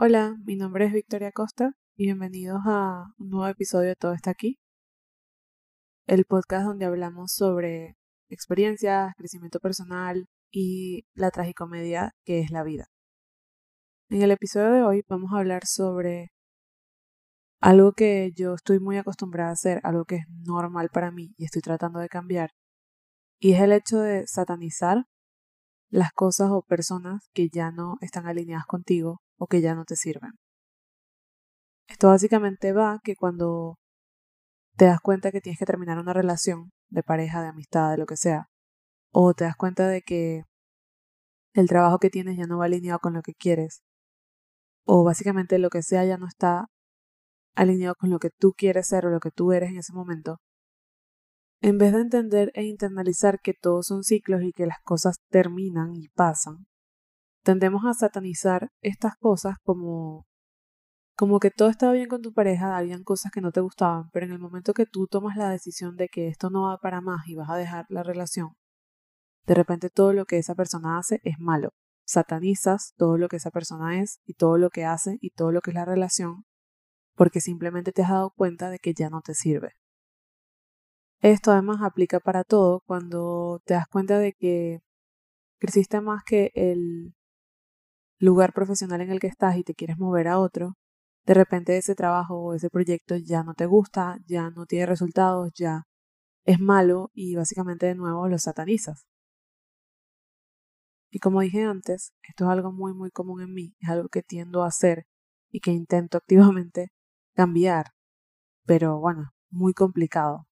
Hola, mi nombre es Victoria Costa y bienvenidos a un nuevo episodio de Todo está aquí, el podcast donde hablamos sobre experiencias, crecimiento personal y la tragicomedia que es la vida. En el episodio de hoy vamos a hablar sobre algo que yo estoy muy acostumbrada a hacer, algo que es normal para mí y estoy tratando de cambiar, y es el hecho de satanizar las cosas o personas que ya no están alineadas contigo o que ya no te sirven. Esto básicamente va que cuando te das cuenta que tienes que terminar una relación de pareja, de amistad, de lo que sea, o te das cuenta de que el trabajo que tienes ya no va alineado con lo que quieres, o básicamente lo que sea ya no está alineado con lo que tú quieres ser o lo que tú eres en ese momento, en vez de entender e internalizar que todos son ciclos y que las cosas terminan y pasan, tendemos a satanizar estas cosas como como que todo estaba bien con tu pareja, habían cosas que no te gustaban, pero en el momento que tú tomas la decisión de que esto no va para más y vas a dejar la relación, de repente todo lo que esa persona hace es malo. Satanizas todo lo que esa persona es y todo lo que hace y todo lo que es la relación porque simplemente te has dado cuenta de que ya no te sirve. Esto además aplica para todo cuando te das cuenta de que creciste más que el lugar profesional en el que estás y te quieres mover a otro, de repente ese trabajo o ese proyecto ya no te gusta, ya no tiene resultados, ya es malo y básicamente de nuevo lo satanizas. Y como dije antes, esto es algo muy muy común en mí, es algo que tiendo a hacer y que intento activamente cambiar, pero bueno, muy complicado.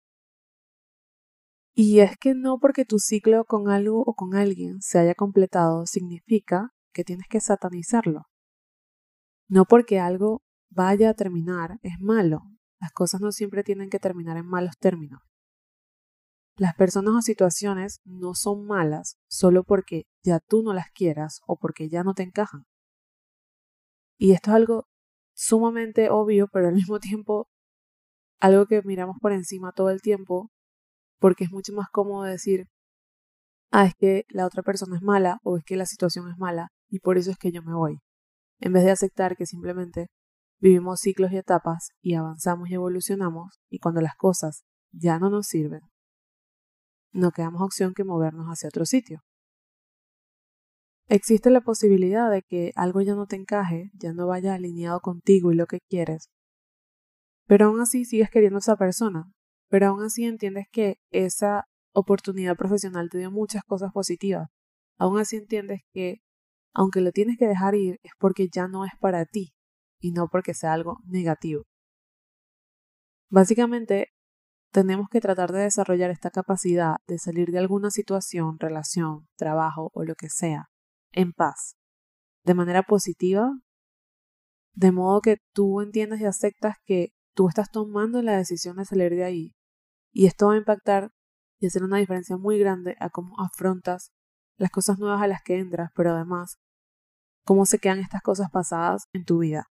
Y es que no porque tu ciclo con algo o con alguien se haya completado significa que tienes que satanizarlo. No porque algo vaya a terminar es malo. Las cosas no siempre tienen que terminar en malos términos. Las personas o situaciones no son malas solo porque ya tú no las quieras o porque ya no te encajan. Y esto es algo sumamente obvio, pero al mismo tiempo algo que miramos por encima todo el tiempo porque es mucho más cómodo decir, ah, es que la otra persona es mala o es que la situación es mala y por eso es que yo me voy, en vez de aceptar que simplemente vivimos ciclos y etapas y avanzamos y evolucionamos y cuando las cosas ya no nos sirven, no quedamos opción que movernos hacia otro sitio. Existe la posibilidad de que algo ya no te encaje, ya no vaya alineado contigo y lo que quieres, pero aún así sigues queriendo a esa persona, pero aún así entiendes que esa oportunidad profesional te dio muchas cosas positivas. Aún así entiendes que aunque lo tienes que dejar ir es porque ya no es para ti y no porque sea algo negativo. Básicamente, tenemos que tratar de desarrollar esta capacidad de salir de alguna situación, relación, trabajo o lo que sea, en paz, de manera positiva, de modo que tú entiendas y aceptas que tú estás tomando la decisión de salir de ahí y esto va a impactar y hacer una diferencia muy grande a cómo afrontas las cosas nuevas a las que entras, pero además cómo se quedan estas cosas pasadas en tu vida.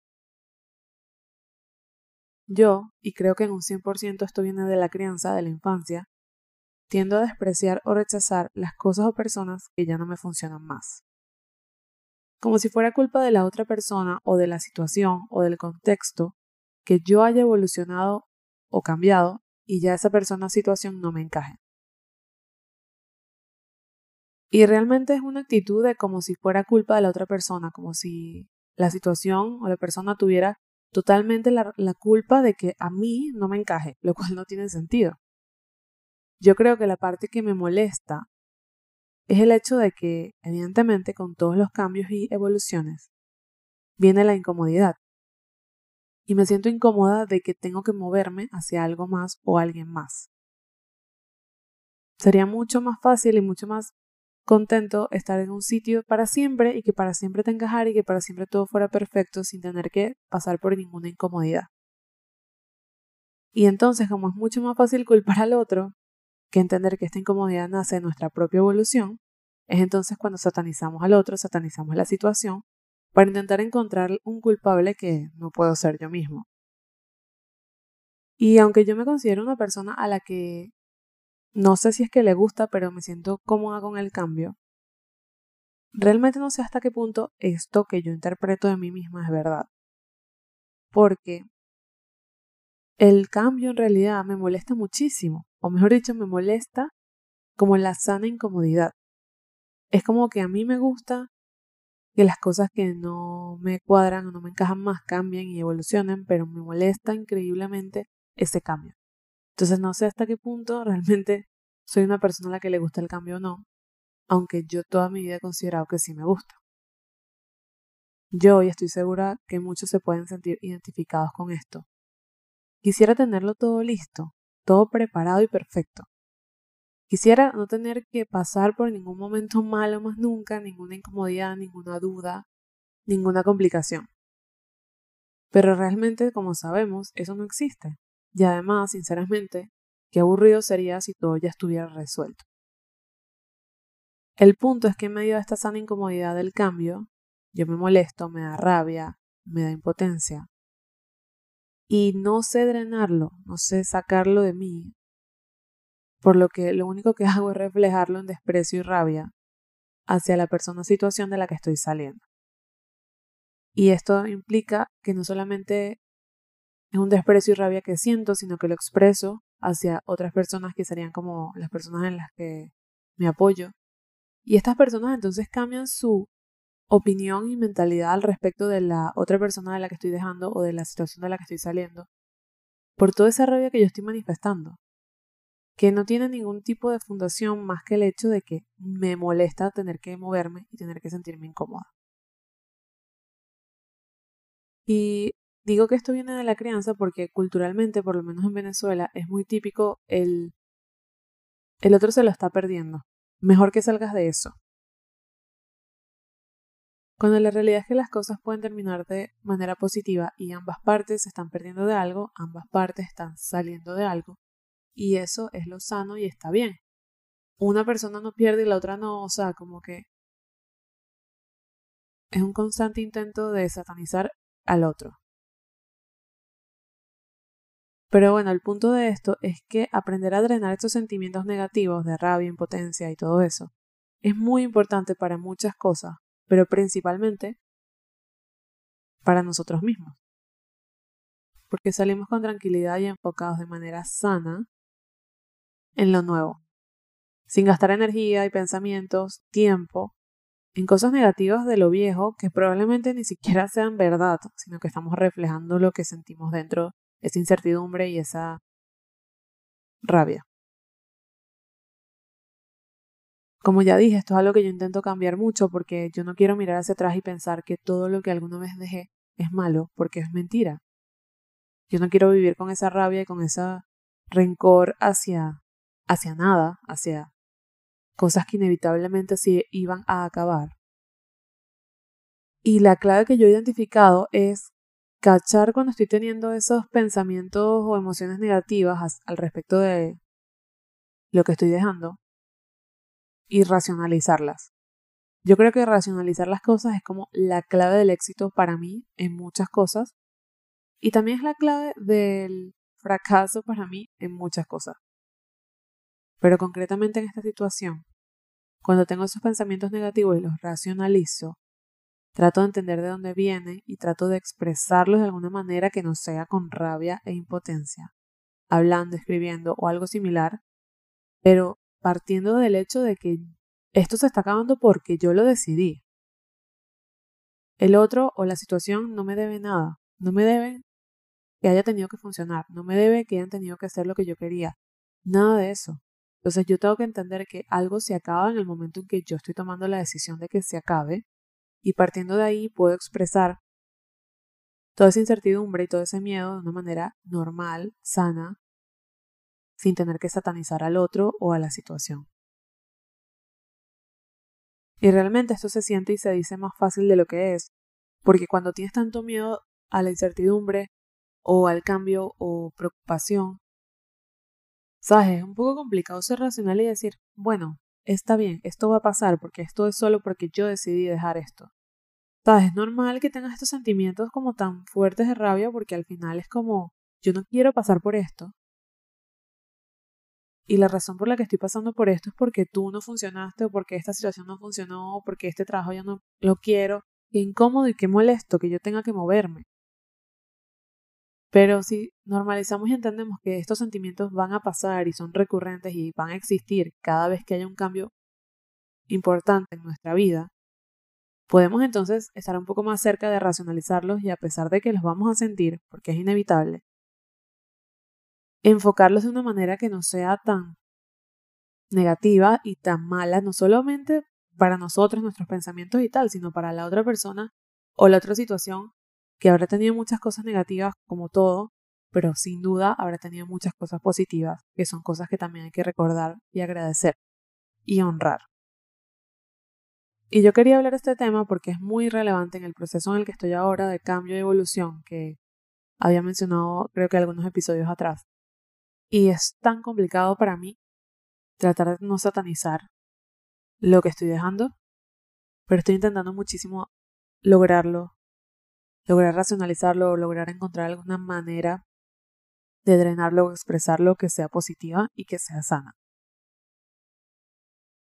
Yo, y creo que en un 100% esto viene de la crianza, de la infancia, tiendo a despreciar o rechazar las cosas o personas que ya no me funcionan más. Como si fuera culpa de la otra persona o de la situación o del contexto que yo haya evolucionado o cambiado y ya esa persona o situación no me encaje. Y realmente es una actitud de como si fuera culpa de la otra persona, como si la situación o la persona tuviera totalmente la, la, culpa de que a mí no me encaje, lo cual no tiene sentido. Yo creo que la parte que me molesta es el hecho de que, evidentemente, con todos los cambios y evoluciones, viene la incomodidad y me siento incómoda de que tengo que moverme hacia algo más o alguien más. Sería mucho más fácil y mucho más contento estar en un sitio para siempre y que para siempre te encajar y que para siempre todo fuera perfecto sin tener que pasar por ninguna incomodidad. Y entonces, como es mucho más fácil culpar al otro que entender que esta incomodidad nace de nuestra propia evolución, es entonces cuando satanizamos al otro, satanizamos la situación para intentar encontrar un culpable que no puedo ser yo mismo. Y aunque yo me considero una persona a la que no sé si es que le gusta, pero me siento cómoda con el cambio, realmente no sé hasta qué punto esto que yo interpreto de mí misma es verdad. Porque el cambio en realidad me molesta muchísimo, o mejor dicho, me molesta como la sana incomodidad. Es como que a mí me gusta que las cosas que no me cuadran o no me encajan más cambien y evolucionen, pero me molesta increíblemente ese cambio. Entonces no sé hasta qué punto realmente soy una persona a la que le gusta el cambio o no, aunque yo toda mi vida he considerado que sí me gusta. Yo hoy estoy segura que muchos se pueden sentir identificados con esto. Quisiera tenerlo todo listo, todo preparado y perfecto. Quisiera no tener que pasar por ningún momento malo más nunca, ninguna incomodidad, ninguna duda, ninguna complicación. Pero realmente, como sabemos, eso no existe. Y además, sinceramente, qué aburrido sería si todo ya estuviera resuelto. El punto es que en medio de esta sana incomodidad del cambio, yo me molesto, me da rabia, me da impotencia. Y no sé drenarlo, no sé sacarlo de mí. Por lo que lo único que hago es reflejarlo en desprecio y rabia hacia la persona o situación de la que estoy saliendo. Y esto implica que no solamente es un desprecio y rabia que siento, sino que lo expreso hacia otras personas que serían como las personas en las que me apoyo, y estas personas entonces cambian su opinión y mentalidad al respecto de la otra persona de la que estoy dejando o de la situación de la que estoy saliendo por toda esa rabia que yo estoy manifestando, que no tiene ningún tipo de fundación más que el hecho de que me molesta tener que moverme y tener que sentirme incómoda. Y digo que esto viene de la crianza porque culturalmente, por lo menos en Venezuela, es muy típico el el otro se lo está perdiendo. Mejor que salgas de eso. Cuando la realidad es que las cosas pueden terminar de manera positiva y ambas partes se están perdiendo de algo, ambas partes están saliendo de algo, y eso es lo sano y está bien. Una persona no pierde y la otra no, o sea, como que es un constante intento de satanizar al otro. Pero bueno, el punto de esto es que aprender a drenar estos sentimientos negativos de rabia, impotencia y todo eso es muy importante para muchas cosas, pero principalmente para nosotros mismos. Porque salimos con tranquilidad y enfocados de manera sana en lo nuevo, sin gastar energía y pensamientos, tiempo, en cosas negativas de lo viejo que probablemente ni siquiera sean verdad, sino que estamos reflejando lo que sentimos dentro esa incertidumbre y esa rabia. Como ya dije, esto es algo que yo intento cambiar mucho porque yo no quiero mirar hacia atrás y pensar que todo lo que alguna vez dejé es malo, porque es mentira. Yo no quiero vivir con esa rabia y con ese rencor hacia, hacia nada, hacia cosas que inevitablemente se iban a acabar. Y la clave que yo he identificado es cachar cuando estoy teniendo esos pensamientos o emociones negativas al respecto de lo que estoy dejando y racionalizarlas. Yo creo que racionalizar las cosas es como la clave del éxito para mí en muchas cosas y también es la clave del fracaso para mí en muchas cosas. Pero concretamente en esta situación, cuando tengo esos pensamientos negativos y los racionalizo, Trato de entender de dónde viene y trato de expresarlos de alguna manera que no sea con rabia e impotencia, hablando, escribiendo o algo similar, pero partiendo del hecho de que esto se está acabando porque yo lo decidí. El otro o la situación no me debe nada, no me debe que haya tenido que funcionar, no me debe que hayan tenido que hacer lo que yo quería, nada de eso. Entonces yo tengo que entender que algo se acaba en el momento en que yo estoy tomando la decisión de que se acabe y partiendo de ahí puedo expresar toda esa incertidumbre y todo ese miedo de una manera normal, sana, sin tener que satanizar al otro o a la situación. Y realmente esto se siente y se dice más fácil de lo que es, porque cuando tienes tanto miedo a la incertidumbre o al cambio o preocupación, sabes, es un poco complicado ser racional y decir, bueno, está bien, esto va a pasar porque esto es solo porque yo decidí dejar esto. ¿Sabes? Es normal que tengas estos sentimientos como tan fuertes de rabia porque al final es como, yo no quiero pasar por esto. y la razón por la que estoy pasando por esto es porque tú no funcionaste o porque esta situación no funcionó o porque este trabajo ya no lo quiero. Qué incómodo y qué molesto que yo tenga que moverme. Pero si normalizamos y entendemos que estos sentimientos van a pasar y son recurrentes y van a existir cada vez que haya un cambio importante en nuestra vida, podemos entonces estar un poco más cerca de racionalizarlos y a pesar de que los vamos a sentir, porque es inevitable, enfocarlos de una manera que no sea tan negativa y tan mala, no solamente para nosotros, nuestros pensamientos y tal, sino para la otra persona o la otra situación que habrá tenido muchas cosas negativas como todo, pero sin duda habrá tenido muchas cosas positivas, que son cosas que también hay que recordar y agradecer y honrar. Y yo quería hablar de este tema porque es muy relevante en el proceso en el que estoy ahora de cambio y evolución que había mencionado creo que algunos episodios atrás. Y es tan complicado para mí tratar de no satanizar lo que estoy dejando, pero estoy intentando muchísimo lograrlo, lograr racionalizarlo o lograr encontrar alguna manera de drenarlo o expresarlo que sea positiva y que sea sana.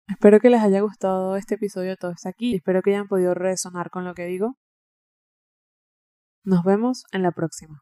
Espero que les haya gustado este episodio todo está aquí. Espero que hayan podido resonar con lo que digo. Nos vemos en la próxima.